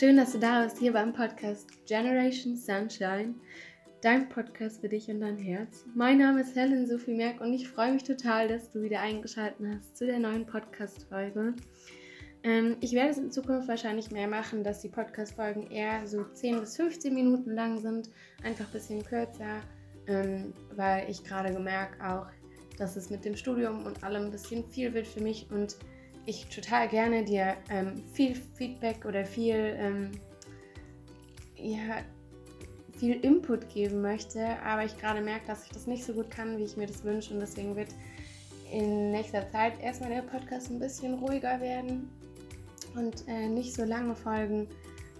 Schön, dass du da bist hier beim Podcast Generation Sunshine, dein Podcast für dich und dein Herz. Mein Name ist Helen Sophie Merck und ich freue mich total, dass du wieder eingeschaltet hast zu der neuen Podcast-Folge. Ähm, ich werde es in Zukunft wahrscheinlich mehr machen, dass die Podcast-Folgen eher so 10 bis 15 Minuten lang sind, einfach ein bisschen kürzer, ähm, weil ich gerade gemerkt auch, dass es mit dem Studium und allem ein bisschen viel wird für mich und ich total gerne dir ähm, viel Feedback oder viel, ähm, ja, viel Input geben möchte, aber ich gerade merke, dass ich das nicht so gut kann, wie ich mir das wünsche und deswegen wird in nächster Zeit erstmal der Podcast ein bisschen ruhiger werden und äh, nicht so lange Folgen.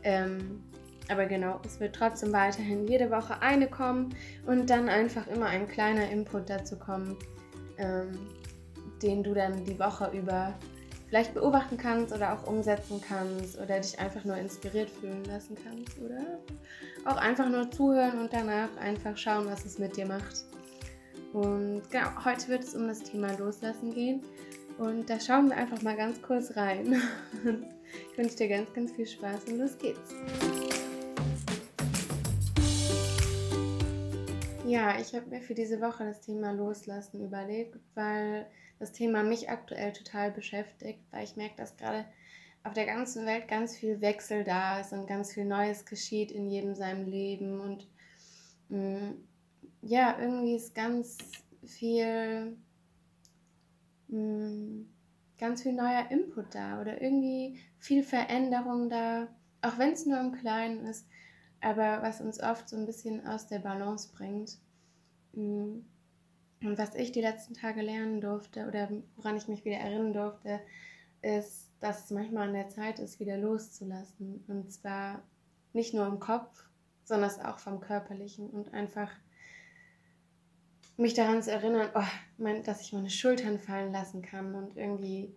Ähm, aber genau, es wird trotzdem weiterhin jede Woche eine kommen und dann einfach immer ein kleiner Input dazu kommen, ähm, den du dann die Woche über vielleicht beobachten kannst oder auch umsetzen kannst oder dich einfach nur inspiriert fühlen lassen kannst oder auch einfach nur zuhören und danach einfach schauen, was es mit dir macht. Und genau, heute wird es um das Thema Loslassen gehen und da schauen wir einfach mal ganz kurz rein. ich wünsche dir ganz, ganz viel Spaß und los geht's. Ja, ich habe mir für diese Woche das Thema Loslassen überlegt, weil das Thema mich aktuell total beschäftigt, weil ich merke, dass gerade auf der ganzen Welt ganz viel Wechsel da ist und ganz viel Neues geschieht in jedem seinem Leben und mh, mm, ja, irgendwie ist ganz viel mh, mm, ganz viel neuer Input da oder irgendwie viel Veränderung da, auch wenn es nur im Kleinen ist aber was uns oft so ein bisschen aus der Balance bringt. Mm. Und was ich die letzten Tage lernen durfte oder woran ich mich wieder erinnern durfte, ist, dass es manchmal an der Zeit ist, wieder loszulassen. Und zwar nicht nur im Kopf, sondern auch vom Körperlichen und einfach mich daran zu erinnern, oh, mein, dass ich meine Schultern fallen lassen kann und irgendwie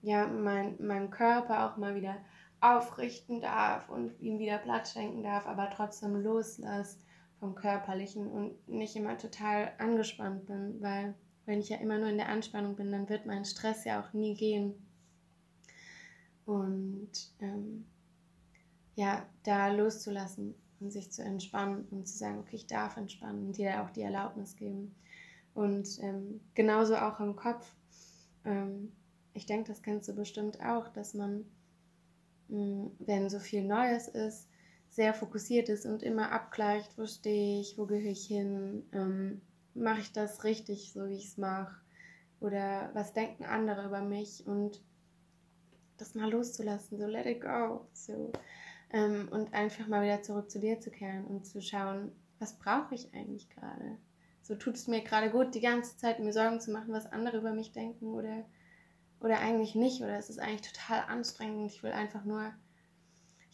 ja mein, meinem Körper auch mal wieder aufrichten darf und ihm wieder Platz schenken darf, aber trotzdem loslasse vom Körperlichen und nicht immer total angespannt bin, weil wenn ich ja immer nur in der Anspannung bin, dann wird mein Stress ja auch nie gehen. Und ähm, ja, da loszulassen und sich zu entspannen und zu sagen, okay, ich darf entspannen und dir auch die Erlaubnis geben. Und ähm, genauso auch im Kopf. Ähm, ich denke, das kennst du bestimmt auch, dass man Mm, wenn so viel Neues ist, sehr fokussiert ist und immer abgleicht, wo stehe ich, wo gehöre ich hin, ähm, mache ich das richtig, so wie ich es mache oder was denken andere über mich und das mal loszulassen, so let it go, so ähm, und einfach mal wieder zurück zu dir zu kehren und zu schauen, was brauche ich eigentlich gerade? So tut es mir gerade gut, die ganze Zeit mir Sorgen zu machen, was andere über mich denken oder oder eigentlich nicht oder es ist eigentlich total anstrengend ich will einfach nur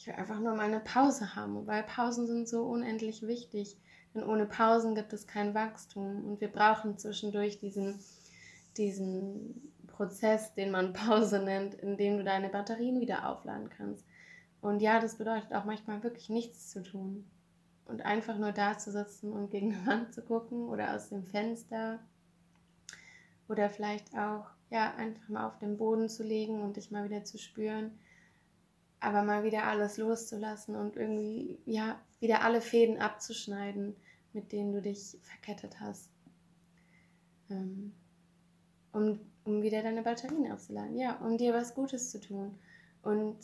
ich will einfach nur mal eine Pause haben, weil Pausen sind so unendlich wichtig, denn ohne Pausen gibt es kein Wachstum. Und wir brauchen zwischendurch diesen diesen Prozess, den man Pause nennt, in dem du deine Batterien wieder aufladen kannst. Und ja, das bedeutet auch manchmal wirklich nichts zu tun. Und einfach nur da zu sitzen und gegen die Wand zu gucken oder aus dem Fenster. Oder vielleicht auch ja, einfach mal auf den Boden zu legen und dich mal wieder zu spüren, aber mal wieder alles loszulassen und irgendwie, ja, wieder alle Fäden abzuschneiden, mit denen du dich verkettet hast. Ähm, um, um wieder deine Batterien aufzuladen, ja, um dir was Gutes zu tun und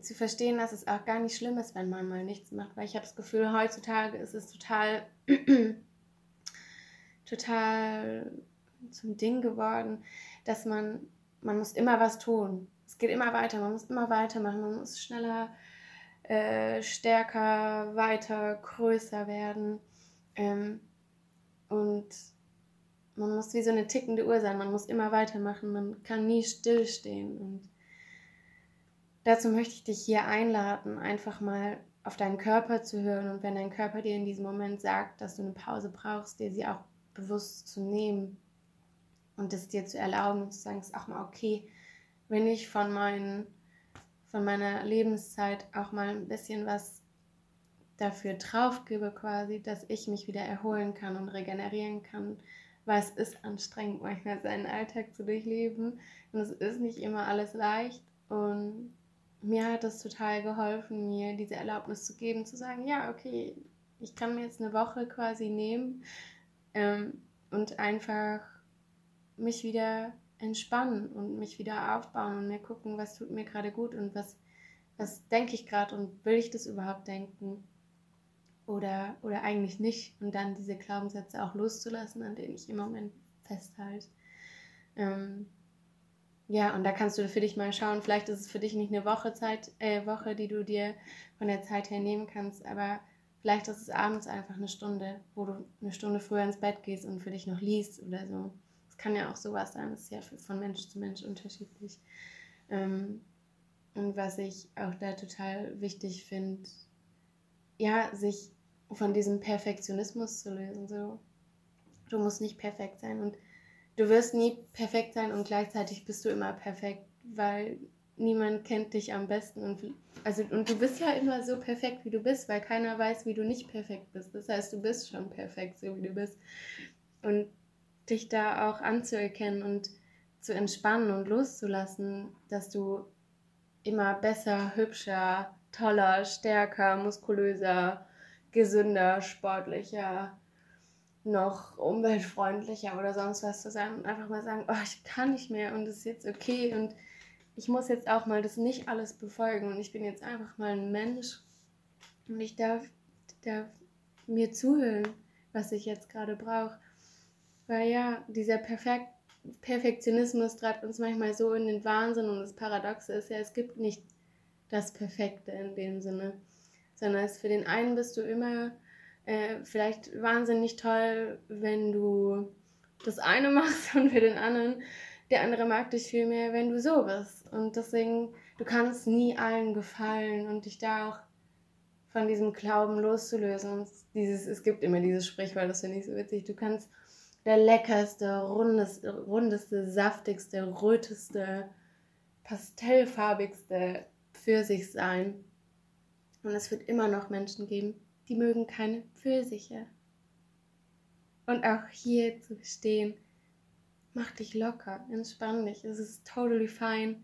zu verstehen, dass es auch gar nicht schlimm ist, wenn man mal nichts macht, weil ich habe das Gefühl, heutzutage ist es total, total zum Ding geworden, dass man, man muss immer was tun. Es geht immer weiter, man muss immer weitermachen, man muss schneller, äh, stärker, weiter, größer werden. Ähm, und man muss wie so eine tickende Uhr sein, man muss immer weitermachen, man kann nie stillstehen. Und dazu möchte ich dich hier einladen, einfach mal auf deinen Körper zu hören und wenn dein Körper dir in diesem Moment sagt, dass du eine Pause brauchst, dir sie auch bewusst zu nehmen und es dir zu erlauben zu sagen, es ist auch mal okay, wenn ich von, meinen, von meiner Lebenszeit auch mal ein bisschen was dafür drauf gebe, quasi, dass ich mich wieder erholen kann und regenerieren kann, weil es ist anstrengend, manchmal seinen Alltag zu durchleben. Und es ist nicht immer alles leicht. Und mir hat es total geholfen, mir diese Erlaubnis zu geben, zu sagen, ja, okay, ich kann mir jetzt eine Woche quasi nehmen ähm, und einfach mich wieder entspannen und mich wieder aufbauen und mir gucken, was tut mir gerade gut und was, was denke ich gerade und will ich das überhaupt denken oder, oder eigentlich nicht und dann diese Glaubenssätze auch loszulassen, an denen ich im Moment festhalte. Ähm, ja, und da kannst du für dich mal schauen, vielleicht ist es für dich nicht eine Woche Zeit, äh, Woche, die du dir von der Zeit her nehmen kannst, aber vielleicht ist es abends einfach eine Stunde, wo du eine Stunde früher ins Bett gehst und für dich noch liest oder so. Es kann ja auch sowas sein, das ist ja von Mensch zu Mensch unterschiedlich. Ähm, und was ich auch da total wichtig finde, ja, sich von diesem Perfektionismus zu lösen. So, du musst nicht perfekt sein und du wirst nie perfekt sein und gleichzeitig bist du immer perfekt, weil niemand kennt dich am besten und also und du bist ja immer so perfekt wie du bist, weil keiner weiß, wie du nicht perfekt bist. Das heißt, du bist schon perfekt, so wie du bist. Und dich da auch anzuerkennen und zu entspannen und loszulassen, dass du immer besser, hübscher, toller, stärker, muskulöser, gesünder, sportlicher, noch umweltfreundlicher oder sonst was zu sein und einfach mal sagen, oh, ich kann nicht mehr und es ist jetzt okay und ich muss jetzt auch mal das nicht alles befolgen und ich bin jetzt einfach mal ein Mensch und ich darf, darf mir zuhören, was ich jetzt gerade brauche. Weil ja, dieser Perfekt Perfektionismus treibt uns manchmal so in den Wahnsinn und das Paradoxe ist ja, es gibt nicht das Perfekte in dem Sinne, sondern es für den einen bist du immer äh, vielleicht wahnsinnig toll, wenn du das eine machst und für den anderen, der andere mag dich viel mehr, wenn du so bist. Und deswegen, du kannst nie allen gefallen und dich da auch von diesem Glauben loszulösen. Und dieses, es gibt immer dieses Sprichwort, das finde ich so witzig. Du kannst der leckerste, rundeste, rundeste, saftigste, röteste, pastellfarbigste Pfirsich sein. Und es wird immer noch Menschen geben, die mögen keine Pfirsiche. Und auch hier zu stehen, mach dich locker, entspann dich. Es ist totally fine,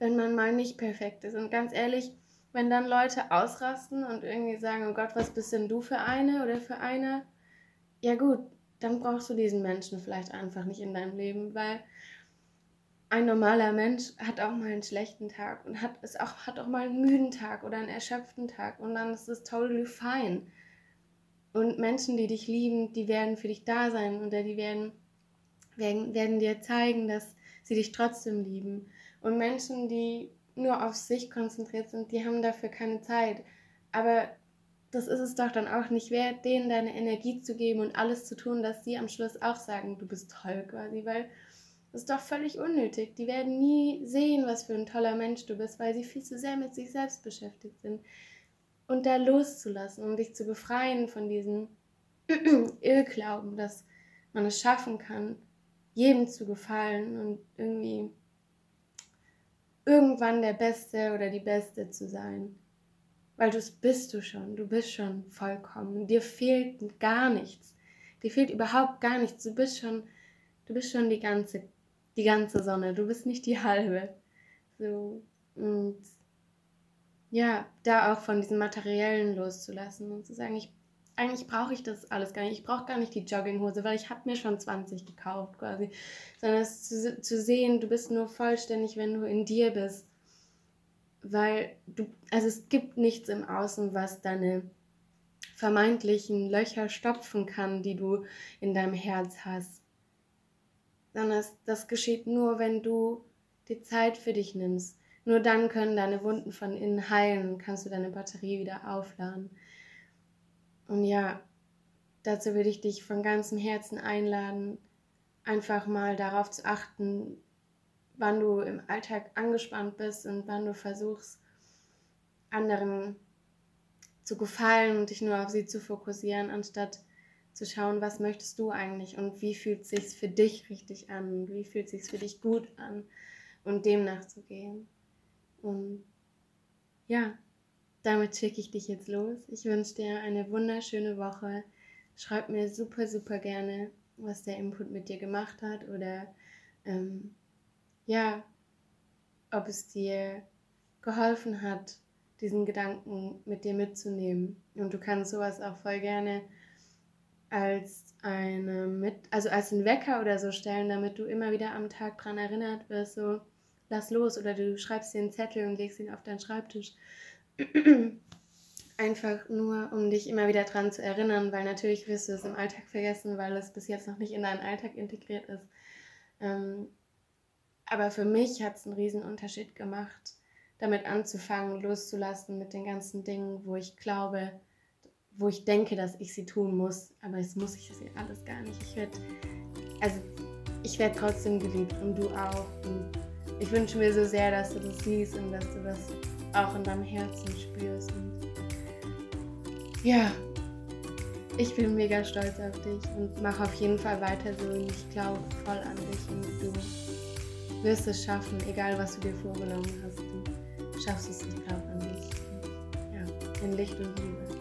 wenn man mal nicht perfekt ist. Und ganz ehrlich, wenn dann Leute ausrasten und irgendwie sagen, oh Gott, was bist denn du für eine oder für einer? Ja gut, dann brauchst du diesen Menschen vielleicht einfach nicht in deinem Leben, weil ein normaler Mensch hat auch mal einen schlechten Tag und hat es auch hat auch mal einen müden Tag oder einen erschöpften Tag und dann ist es totally fine. Und Menschen, die dich lieben, die werden für dich da sein oder die werden, werden, werden dir zeigen, dass sie dich trotzdem lieben. Und Menschen, die nur auf sich konzentriert sind, die haben dafür keine Zeit. Aber das ist es doch dann auch nicht wert, denen deine Energie zu geben und alles zu tun, dass sie am Schluss auch sagen, du bist toll quasi, weil das ist doch völlig unnötig. Die werden nie sehen, was für ein toller Mensch du bist, weil sie viel zu sehr mit sich selbst beschäftigt sind. Und da loszulassen um dich zu befreien von diesem Irrglauben, dass man es schaffen kann, jedem zu gefallen und irgendwie irgendwann der Beste oder die Beste zu sein. Weil das bist du schon, du bist schon vollkommen. Dir fehlt gar nichts. Dir fehlt überhaupt gar nichts. Du bist schon, du bist schon die ganze die ganze Sonne, du bist nicht die halbe. So, und ja, da auch von diesem Materiellen loszulassen und zu sagen, ich, eigentlich brauche ich das alles gar nicht. Ich brauche gar nicht die Jogginghose, weil ich habe mir schon 20 gekauft quasi. Sondern es zu, zu sehen, du bist nur vollständig, wenn du in dir bist. Weil du, also es gibt nichts im Außen, was deine vermeintlichen Löcher stopfen kann, die du in deinem Herz hast sondern das, das geschieht nur, wenn du die Zeit für dich nimmst. Nur dann können deine Wunden von innen heilen und kannst du deine Batterie wieder aufladen. Und ja, dazu würde ich dich von ganzem Herzen einladen, einfach mal darauf zu achten, wann du im Alltag angespannt bist und wann du versuchst, anderen zu gefallen und dich nur auf sie zu fokussieren, anstatt zu schauen, was möchtest du eigentlich und wie fühlt es sich für dich richtig an und wie fühlt es sich für dich gut an und dem nachzugehen. Und ja, damit schicke ich dich jetzt los. Ich wünsche dir eine wunderschöne Woche. Schreib mir super, super gerne, was der Input mit dir gemacht hat oder ähm, ja, ob es dir geholfen hat, diesen Gedanken mit dir mitzunehmen. Und du kannst sowas auch voll gerne als eine mit, also als ein Wecker oder so stellen, damit du immer wieder am Tag dran erinnert wirst, so lass los oder du schreibst dir einen Zettel und legst ihn auf deinen Schreibtisch. Einfach nur, um dich immer wieder dran zu erinnern, weil natürlich wirst du es im Alltag vergessen, weil es bis jetzt noch nicht in deinen Alltag integriert ist. Ähm, aber für mich hat es einen riesen Unterschied gemacht, damit anzufangen, loszulassen mit den ganzen Dingen, wo ich glaube, wo ich denke, dass ich sie tun muss, aber jetzt muss ich das alles gar nicht. Ich werde, also ich trotzdem geliebt und du auch. Und ich wünsche mir so sehr, dass du das siehst und dass du das auch in deinem Herzen spürst. Und ja, ich bin mega stolz auf dich und mache auf jeden Fall weiter so und ich glaube voll an dich und du wirst es schaffen, egal was du dir vorgenommen hast. Du schaffst es, ich glaube an dich. Ja, in Licht und Liebe.